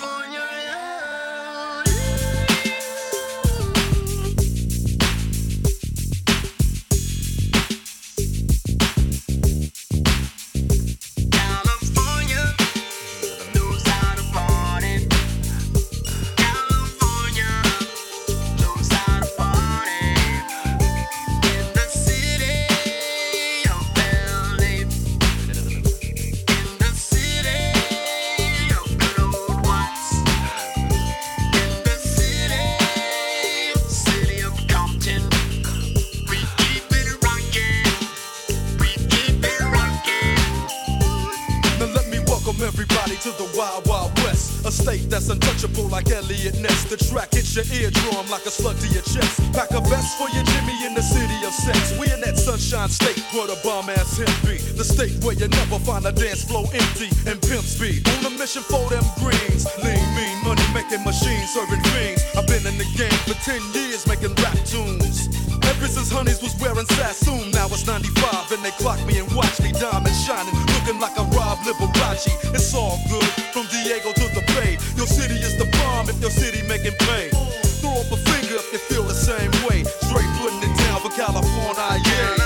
for you. the game for 10 years making rap tunes. Ever since Honeys was wearing Sassoon, now it's 95 and they clock me and watch me diamond shining, looking like a Rob Liberace. It's all good, from Diego to the Bay. Your city is the bomb if your city making pain. Throw up a finger if you feel the same way. Straight putting it down for California, yeah.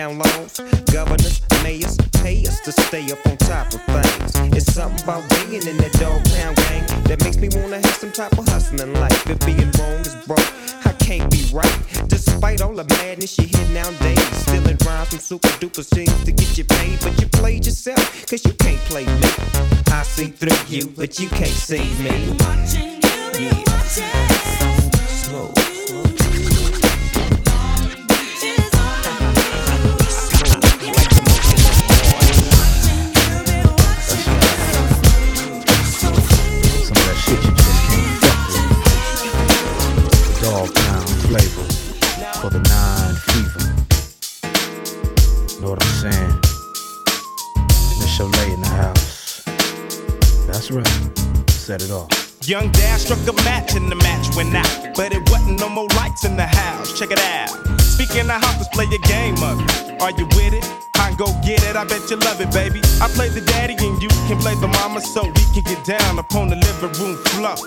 Down laws, governors, mayors, pay us to stay up on top of things. It's something about being in that Dogg Pound gang that makes me wanna have some type of hustling life. If being wrong is broke, I can't be right. Despite all the madness you hear nowadays, stealing rhymes from super duper scenes to get you paid, but you played yourself, cause you can't play me. I see through you, but you can't see me. Yeah. Dogg Pound flavor for the nine fever. Know what I'm saying? Michel'le in the house. That's right. Set it off. Young Daz struck a match and the match went out. But it wasn't no more lights in the house. Check it out. Speaking of let's play a game it. Are you with it? I go get it, I bet you love it, baby. I play the daddy and you can play the mama so we can get down upon the living room floor.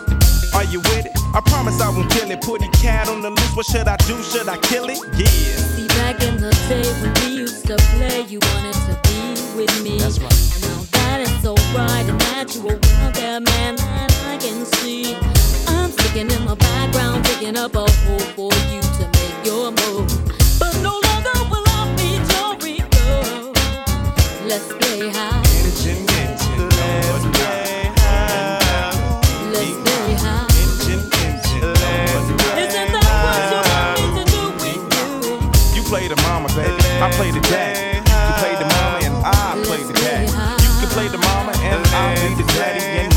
Are you with it? I promise I won't kill it. Put a cat on the loose. What should I do? Should I kill it? Yeah. See, back in the day when we used to play, you wanted to be with me. That's right. And now that is so right and natural out there, man, that I can see. I'm sticking in the background, digging up a hole for you to make your move. Let's play high. Let's play high. Isn't that what you want me to do with you? You play the mama, baby. I play the daddy. You play the mama and I play the daddy. You can play the mama and I'll be the daddy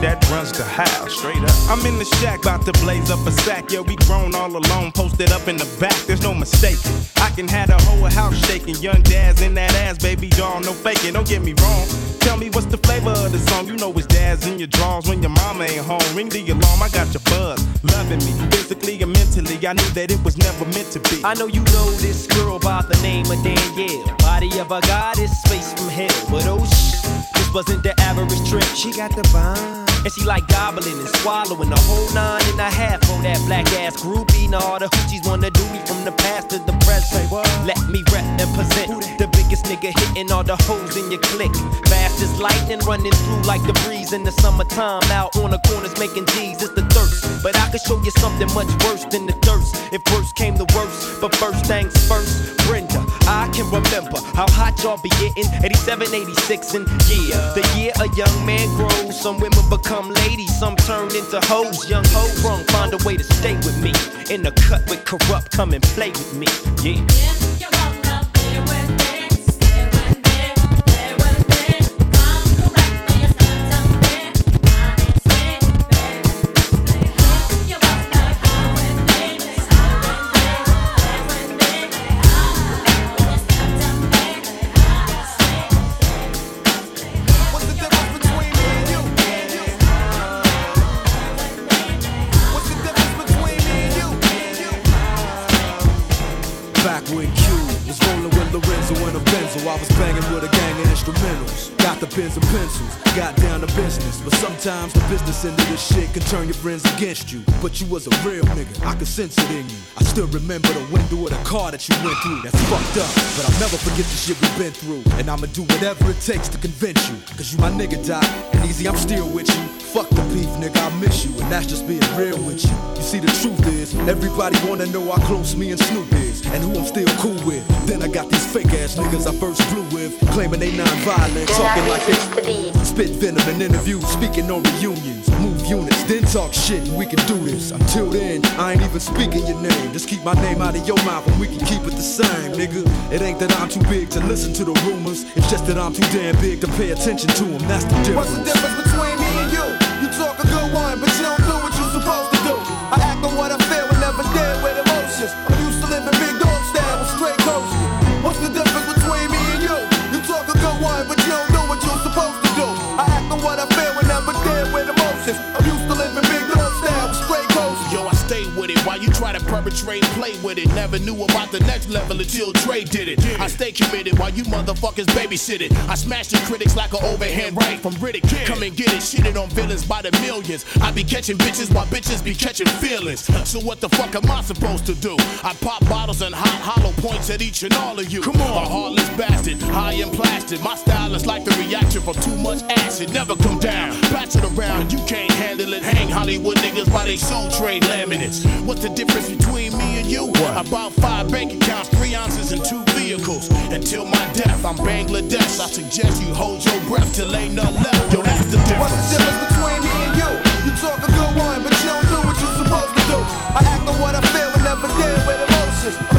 that runs the house. Straight up. I'm in the shack, about to blaze up a sack. Yeah, we grown all alone, posted up in the back. There's no mistake. I can have the whole house shaking. Young Daz in that ass, baby doll, no faking. Don't get me wrong. Tell me what's the flavor of the song. You know it's Daz in your drawers when your mama ain't home. Ring the alarm, I got your buzz. Loving me, physically and mentally. I knew that it was never meant to be. I know you know this girl by the name of Danielle. Body of a goddess, face from hell. But oh shh, this wasn't the average trick. She got the vibe. And she like gobbling and swallowing a whole nine and a half on that black ass groupie. Now all the hoochies wanna do me from the past to the present. Let me rep and present the biggest nigga hitting all the hoes in your clique. Fast as lightning running through like the breeze in the summertime. Out on the corners making G's, it's the thirst. But I could show you something much worse than the thirst. If worse came to worst, but first things first, Brenda, I can remember how hot y'all be getting 87, 86, and yeah, the year a young man grows. Some women become ladies, some turn into hoes. Young hoes sprung, find a way to stay with me. In the cut with corrupt, come and play with me. Yeah. Sometimes the business end of this shit can turn your friends against you. But you was a real nigga, I could sense it in you. I still remember the window of the car that you went through. That's fucked up, but I'll never forget the shit we've been through. And I'ma do whatever it takes to convince you. Cause you my nigga, Doc. And Eazy, I'm still with you. Fuck beef, nigga, I miss you. And that's just being real with you. You see, the truth is, everybody wanna know how close me and Snoop is. And who I'm still cool with. Then I got these fake ass niggas I first flew with. Claiming they non-violent, talking like they spit venom in interviews, speaking on reunions. Move units, then talk shit, and we can do this. Until then, I ain't even speaking your name. Just keep my name out of your mouth and we can keep it the same, nigga. It ain't that I'm too big to listen to the rumors. It's just that I'm too damn big to pay attention to them. That's the difference. What's the difference perpetrate, play with it. Never knew about the next level until Dre did it. I stay committed while you motherfuckers babysit it. I smash the critics like an overhand right from Riddick. Come and get it, shitted on villains by the millions. I be catching bitches while bitches be catching feelings. So what the fuck am I supposed to do? I pop bottles and hot hollow points at each and all of you. Come on, a heartless bastard, high and plastic. My style is like the reaction from too much acid. Never come down, batch it around. You can't handle it. Hang Hollywood niggas by they soul trade laminates. What's the difference between me and you? About five bank accounts, three ounces, and two vehicles. Until my death, I'm Bangladesh. I suggest you hold your breath till ain't none left. Yo, that's the difference. What's the difference between me and you? You talk a good one, but you don't do what you're supposed to do. I act on what I feel and never deal with emotions.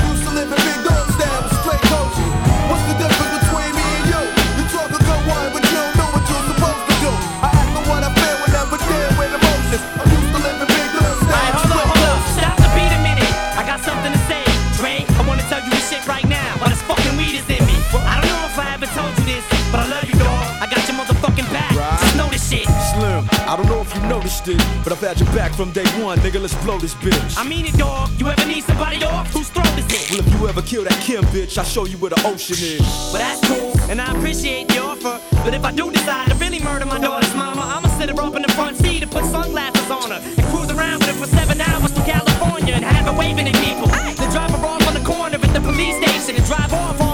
You but I've had your back from day one, nigga. Let's blow this bitch. I mean it, dog. You ever need somebody off? Whose throat is it? Well, if you ever kill that Kim bitch, I'll show you where the ocean is. But that's cool, and I appreciate the offer. But if I do decide to really murder my daughter's mama, I'ma sit her up in the front seat and put sunglasses on her and cruise around with her for seven hours to California and have her waving at people. Then drive her off on the corner at the police station and drive off honking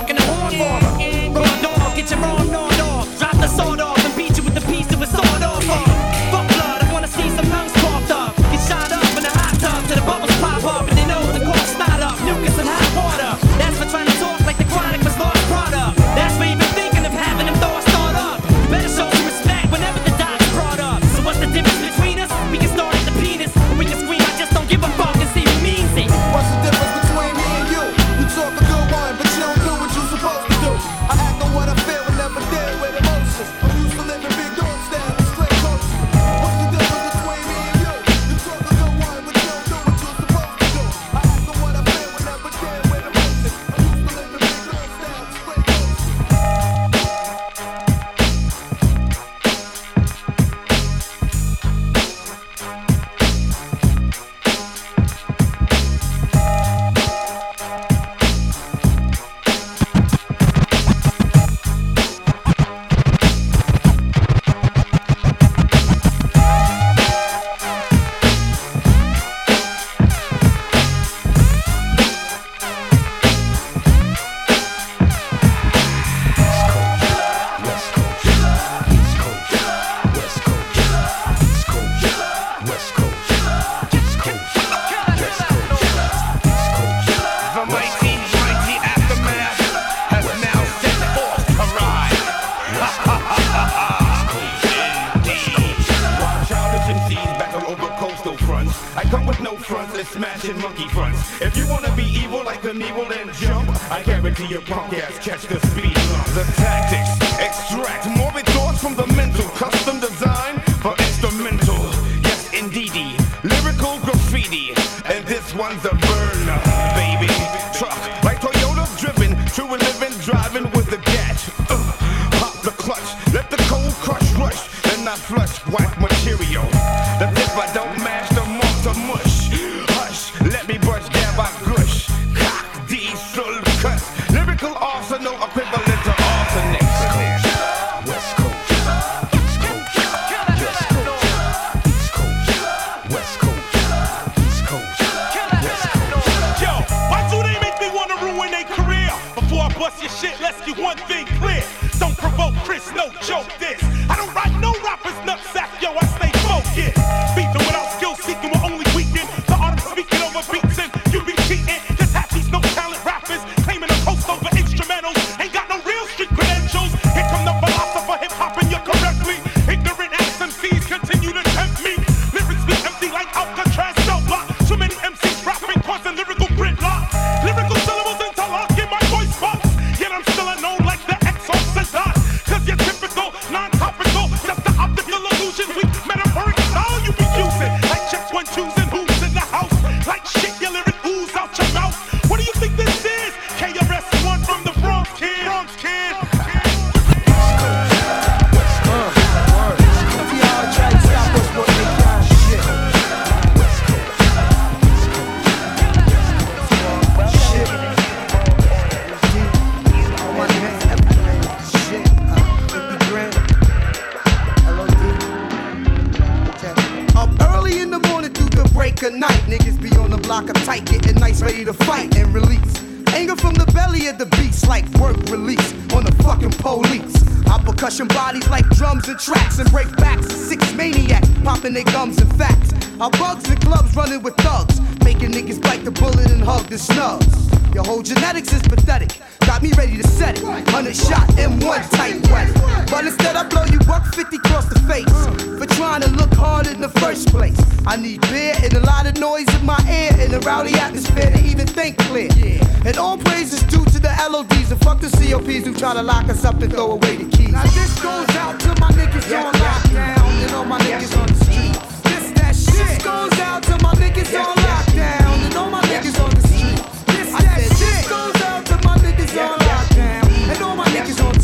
one's a burner, Got me ready to set it. 100 shot M1 tight wet. But instead, I blow you buck 50 across the face for trying to look hard in the first place. I need beer and a lot of noise in my ear and a rowdy atmosphere to even think clear. And all praise is due to the LODs and fuck the COPs who try to lock us up and throw away the keys. Now this goes out to my niggas on lockdown and all my niggas on the street. This that shit. This goes out to my niggas on lockdown and all my niggas on the street. This that shit and all my niggas on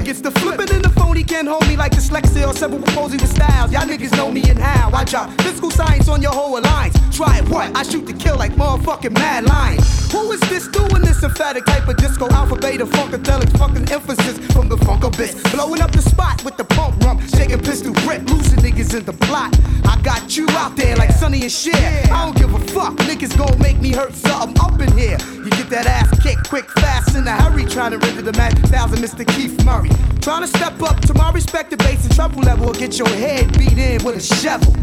I gets the flippin' and the phony can't hold me like dyslexia or several posing with styles. Y'all niggas know me and how I drop physical science on your whole alliance. Try it, what? I shoot to kill like motherfucking mad lion. Who is this doing this emphatic type of disco? Alpha, beta, funkadelic, fucking emphasis from the funk abyss. Blowing up the spot with the pump rum, shaking pistol grip, losing niggas in the plot. I got you out there like Sonny and Cher. I don't give a fuck, niggas gon' make me hurt something up in here. Trying to render the magic thousand, Mr. Keith Murray. Trying to step up to my respected base and treble level or get your head beat in with a shovel.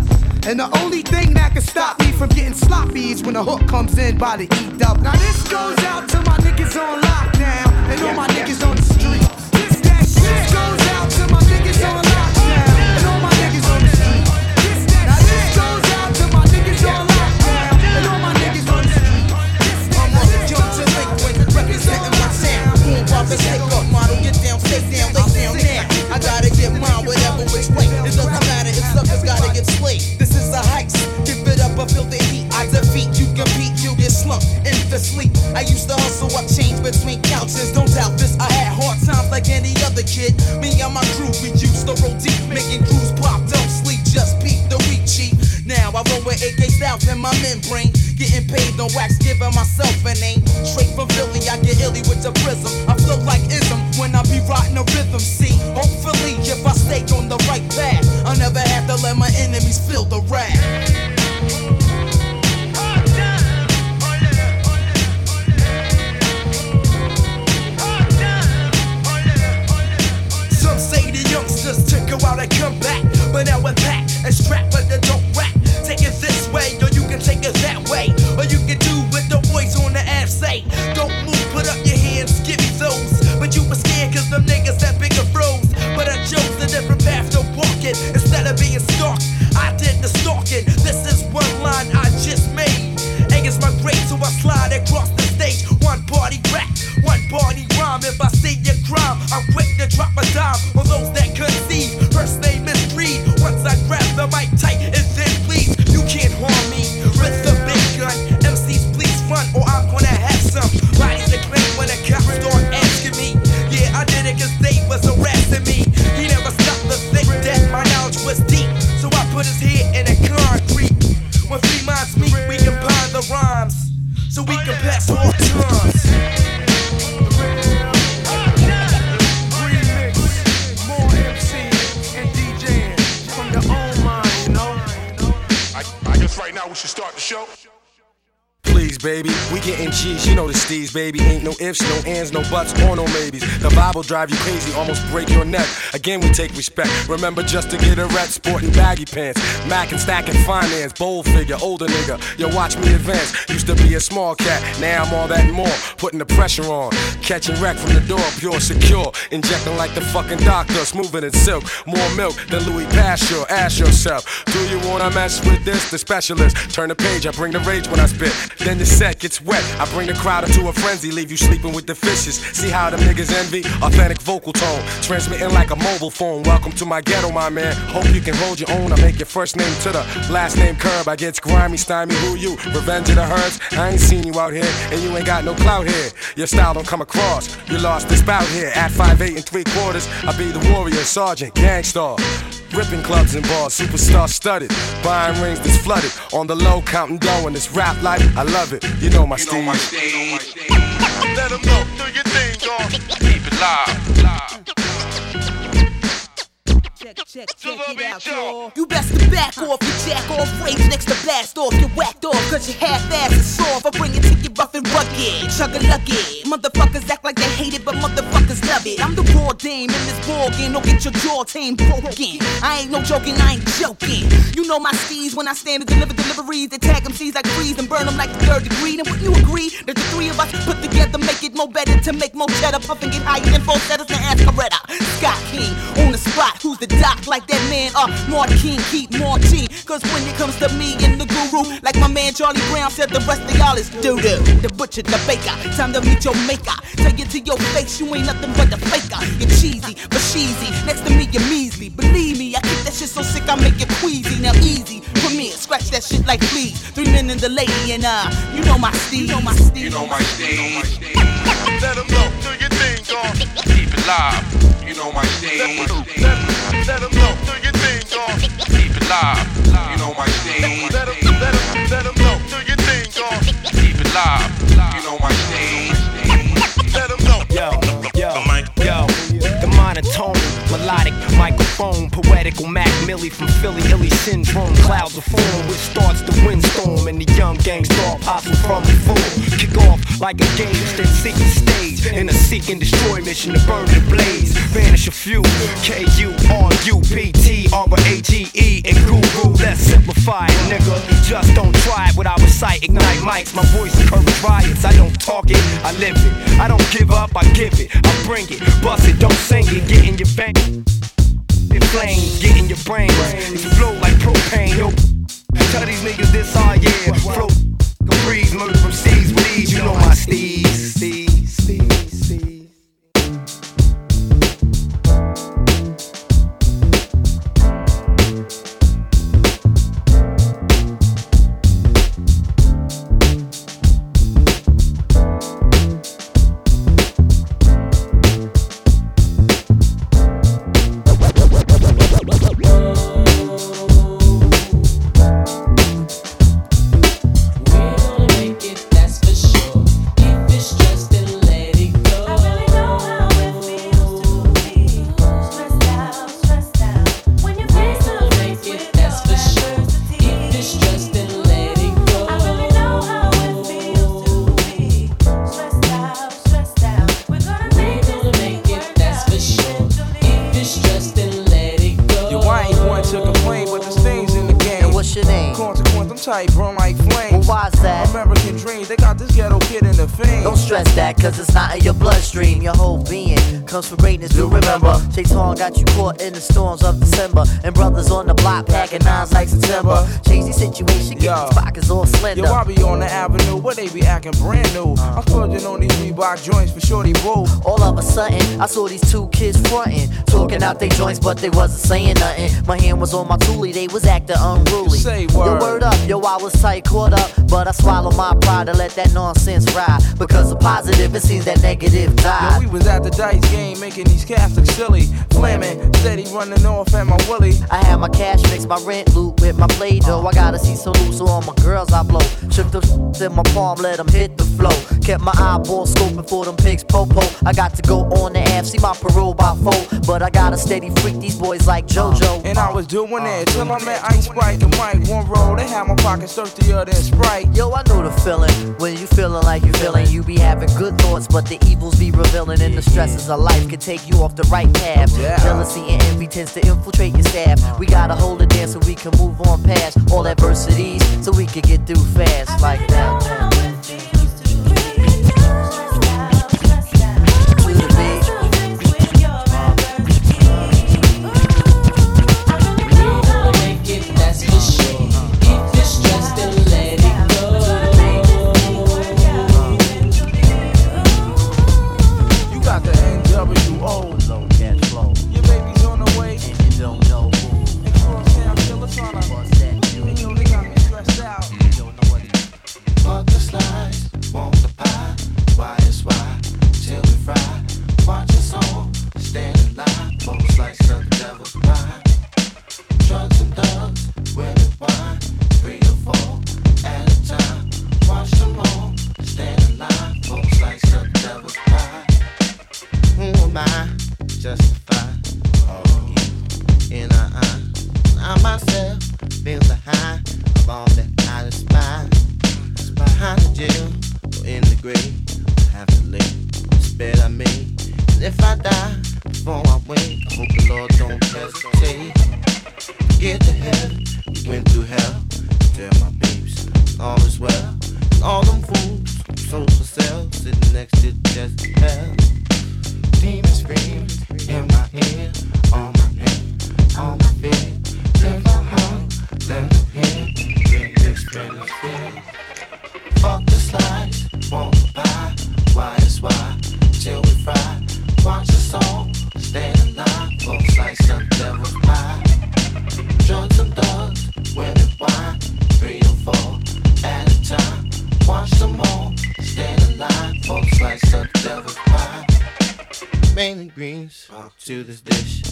And the only thing that can stop me from getting sloppy is when the hook comes in by the E dub. Now this goes out to my niggas on lockdown and all my niggas on the Pop and up, model, get down, stay down, lay down now. I gotta get mine, whatever which way. It doesn't matter if suckers gotta get slayed. This is a heist, give it up, I feel the heat. I defeat, you compete, you get slumped in the sleep. I used to hustle, up changed between couches. Don't doubt this, I had hard times like any other kid. Me and my crew, we used to roll deep, making crews pop. Don't sleep, just peep the weak cheap. Now I roll with AK styles in my membrane. Getting paid on wax, giving myself a name. Straight from Philly, I get illy with the prism. I flow like ism when I put his head in a concrete. When three minds meet, we combine the rhymes. So we can pass all times. I, I guess right now we should start the show. Please, baby, we getting G's, you know the steez, baby. Ain't no ifs, no ands, no buts, or no maybes. The Bible drive you crazy, almost break your neck. Again, we take respect. Remember just to get a rat, sporting baggy pants. Mac and finance, bold figure, older nigga. Yo, watch me advance. Used to be a small cat, now I'm all that and more. Putting the pressure on, catching wreck from the door, pure secure. Injecting like the fucking doctor, smoother than silk. More milk than Louis Pasteur. Ask yourself, do you wanna mess with this? The specialist. Turn the page, I bring the rage when I spit. Then the set gets wet. I bring the crowd into a frenzy, leave you sleeping with the fishes. See how the niggas envy? Authentic vocal tone, transmitting like a mobile phone. Welcome to my ghetto, my man. Hope you can hold your own. I make your first name to the last name curb. I get grimy, stymie, who you? Revenge of the herds. I ain't seen you out here, and you ain't got no clout here. Your style don't come across. You lost this bout here at 5'8 and 3 quarters. I be the warrior, sergeant, Gang Starr. Ripping clubs and bars, superstar studded. Buying rings that's flooded. On the low, counting dough in this rap life. I love it. You know my style. Let them know, do your thing, dog. Keep it live. Check, check it out. You best to back off, you jack off, rage next to blast off, you whacked off, cause you half ass is soft. I bring it to you rough and rugged, chug a lucky. Motherfuckers act like they hate it, but motherfuckers love it. I'm the raw dame in this ball game, don't get your jaw tame broken. I ain't no joking, I ain't joking. You know my steez when I stand and deliver deliveries, they tag them C's like freeze and burn them like the third degree. And would you agree that the three of us put together make it more better to make more cheddar, puff and get higher than four setters and ask Coretta. Scott King on the spot, who's the like that man? Uh, Martin keep Martin. Cause when it comes to me and the guru, like my man Charlie Brown said, the rest of y'all is doo doo. The butcher, the baker, time to meet your maker. Tell you to your face, you ain't nothing but a faker. You're cheesy, but cheesy. Next to me, you're measly. Believe me, I keep that shit so sick, I make it queasy. Now easy, here, scratch that shit like fleas. Three men and the lady, and uh, you know my Steve. You know my Steve. You know my Steve. Let them know, do your thing, gone. Uh, keep it live. You know my Steve. Let them know, do your thing, gone. Uh, keep it live. You know my Steve. Let them, let them, let them know, do your thing, gone. Uh, keep it live. You know my Steve. Let them know. Yo, yo, yo. The monotone, melodic microphone, poetical Mac Millie from Philly, illy syndrome, clouds of foam, which starts the windstorm, and the young gangsta apostle from the full. Kick off like a gauge, then seek the stage in a seek and destroy mission to burn the blaze. Vanish a few, K U R U P T R A G E and guru. Let's simplify it, nigga. Just don't try it without recite, ignite mics. My voice encourage riots. I don't talk it, I live it. I don't give up, I give it. I bring it, bust it, don't sing it, get in your bank. It flame, get in your brain. If you flow like propane, yo. Tell these niggas this all yeah. Flow, to complain, but there's things in the game. And what's your name? Consequence, Burn like flames. Well, why's that? American dreams, they got this ghetto kid in the fame. Don't stress that, cause it's not in your bloodstream. Your whole being comes from greatness, do remember. Shaitan got you caught in the storms of December. And brothers on the block packing nines like September. Change the situation, get these pockets all slender. Yo, I be on the avenue where they be acting brand new. I'm splurging on these Reebok joints for shorty boo. All of a sudden, I saw these two kids frontin', talking out their joints, but they wasn't saying nothing. My hand was on my toolie, they was acting unruly. Say Yo, word. word up, yo, I was tight, caught up, but I swallowed my pride to let that nonsense ride. Because the positive, it seems that negative Yo, died. we was at the dice game making these cats look silly. Flamin', steady running off at my willy. I had my cash mix, my rent loot with my play dough. Uh. I gotta see so loose, so all my girls I blow. Shook the in my palm, let them hit the flow. Kept my eyeball scoping for them pigs popo. I got to go on the app, see my parole by four. But I gotta steady freak these boys like JoJo. Uh, and I was doing it till I met Ice Sprite and Mike. One roll, they had my pockets thirstier than Sprite. Yo, I know the feeling when you feeling like you feeling. You be having good thoughts, but the evils be revealing, and the stresses of life can take you off the right path. Yeah. Jealousy and envy tends to infiltrate your staff. We uh-huh. gotta hold it down so we can move on past all adversities, so we can get through fast like that. Who am to this dish.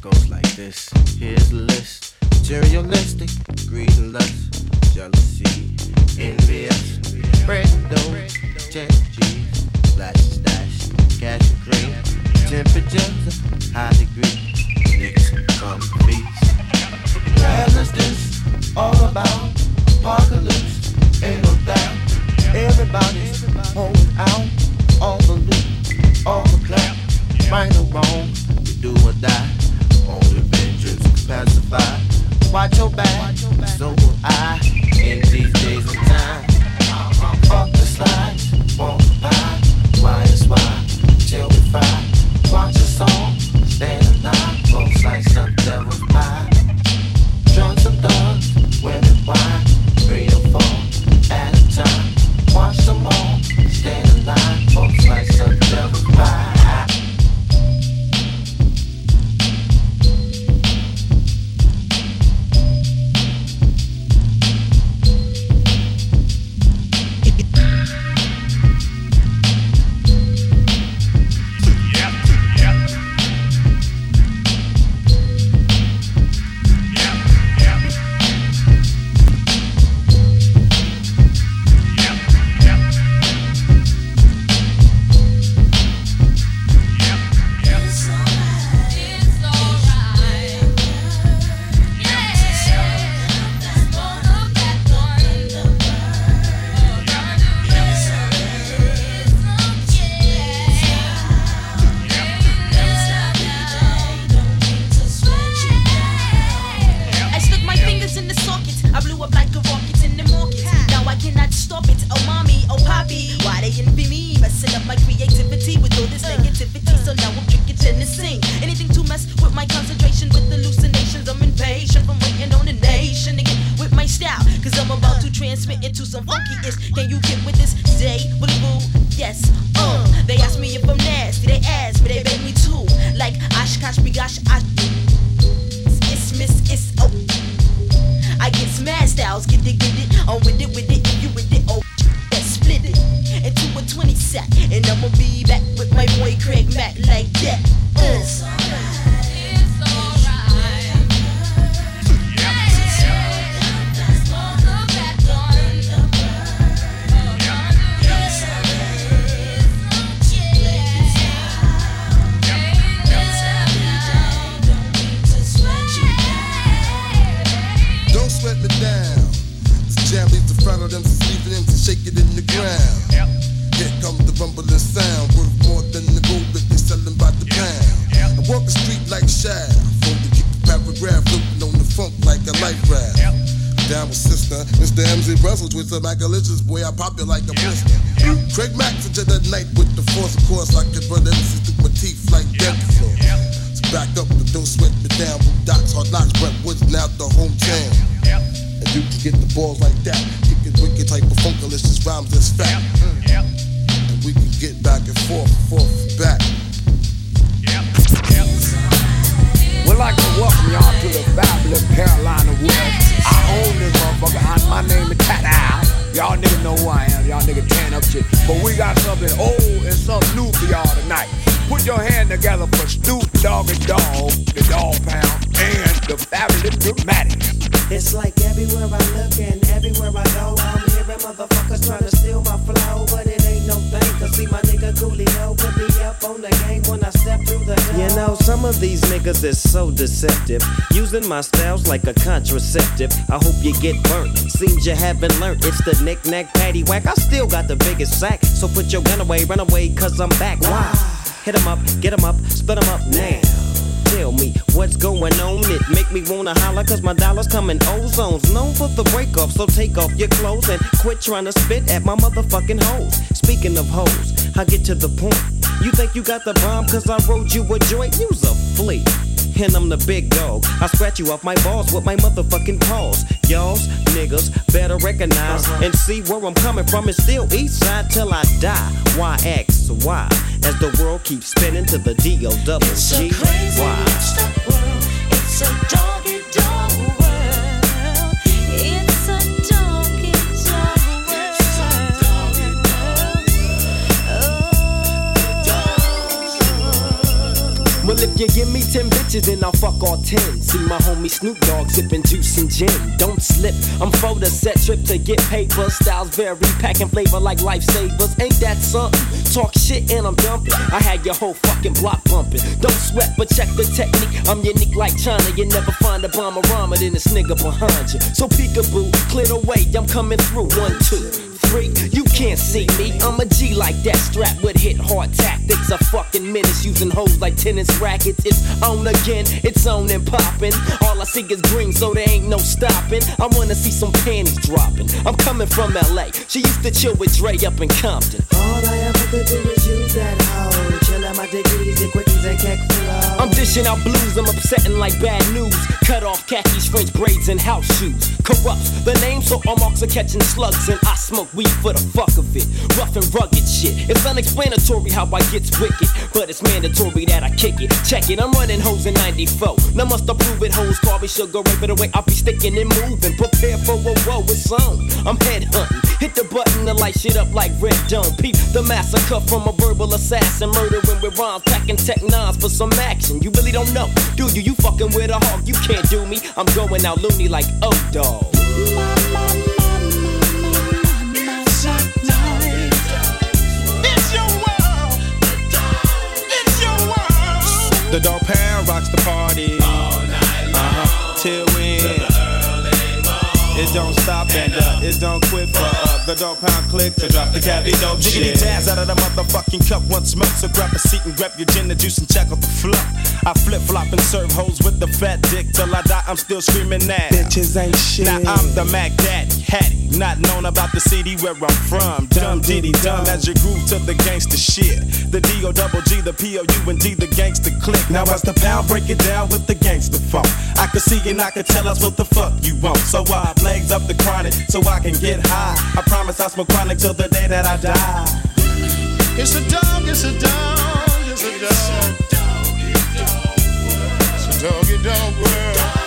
Goes like this. Here's the list. Materialistic, greed and lust, jealousy, envious, bread, dough, check, cheese, slash, stash, cash and cream. Temperatures, high degree, niggas come feast. Travelers, this all about apocalypse, ain't no doubt. Everybody's holding out, all the loot, all the clap, right or wrong die. Only vengeance can pacify. Watch your back. funky-ish. Can you get with this day? Will boo? Yes, uh. They ask me if I'm nasty. They ask, but they beg me too. Like Oshkosh, bigosh, I. It's miss, it's oh. I get smashed styles, get it, get it. I'm with it, with it, if you with it, oh. Let's split it into a 20 set, And I'ma be back with my boy Craig Mack like that. Uh. stake it in the ground. Yep. Here comes the rumbling sound, worth more than the gold that they're selling by the yep. pound. Yep. I walk the street like Shaft, only keep the paragraph floating on the funk like a light raft. Down with sister, Mr. MZ Russell, with a macalicious boy, I pop you like a yeah. blister. Craig Mack for the night with the force, of course, I can. run MC Using my styles like a contraceptive. I hope you get burnt. Seems you haven't learned. It's the knick-knack, paddywhack. I still got the biggest sack. So put your gun away, run away, cause I'm back. Why? Hit 'em up, get 'em up, split 'em up now. Tell me what's going on. It make me wanna holler cause my dollars come in ozones. Known for the break off, so take off your clothes and quit trying to spit at my motherfucking hoes. Speaking of hoes, I get to the point. You think you got the bomb cause I wrote you a joint? You's a flea. And I'm the big dog. I scratch you off my balls with my motherfucking paws. Y'all's niggas better recognize uh-huh. and see where I'm coming from. and still east side till I die. Why X Y? As the world keeps spinning to the D O double G Y. It's a doggy Well, if you give me 10 bitches, then I'll fuck all 10. See my homie Snoop Dogg sipping juice and gin. Don't slip, I'm for the set trip to get paper. Styles vary, packing flavor like lifesavers. Ain't that something? Talk shit and I'm dumping. I had your whole fucking block bumping. Don't sweat, but check the technique. I'm unique like China. You never find a bomber rhymer than this nigga behind you. So peekaboo, clear the way, I'm coming through. One, two You can't see me. I'm a G like that, strapped with hit hard tactics. A fucking menace using hoes like tennis rackets. It's on again, it's on and popping. All I see is green, so there ain't no stopping. I wanna see some panties dropping. I'm coming from LA. She used to chill with Dre up in Compton. All I ever could do is use that hoe. I'm dishing out blues, I'm upsetting like bad news. Cut off khakis, French braids, and house shoes. Corrupts the name, so all marks are catching slugs. And I smoke weed for the fuck of it. Rough and rugged shit. It's unexplanatory how I gets wicked, but it's mandatory that I kick it. Check it, I'm running hoes in 94. Now must approve it, hoes me sugar rape the way I'll be sticking and moving. Prepare for a woe, it's on. I'm head hunting. Hit the button to light shit up like red dome. Peep the massacre from a verbal assassin. Murdering with rhymes, packing tech nines for some action. You really don't know, do you? You fucking with a hawk, you can't do me. I'm going out loony like oh dog. Don't stop and uh, it don't quit for uh, the Dogg Pound click to drop the cabbie dope Jiggity shit. jazz out of the motherfucking cup, one smoke. So grab a seat and grab your gin and juice and check out the fluff. I flip flop and serve hoes with the fat dick till I die. I'm still screaming now. Bitches ain't shit. Now I'm the Mac Daddy, Hattie. Not known about the city where I'm from. Dumb diddy dumb as you groove to the gangster shit. The D O double G, the P O U and D, the gangster click. Now as the pound break it down with the gangster funk. I can see and I can tell us what the fuck you want. So I ease up the chronic so I can get high. I promise I'll smoke chronic till the day that I die. It's a dog, it's a dog, it's a dog. It's a doggy dog world. It's a doggy dog world.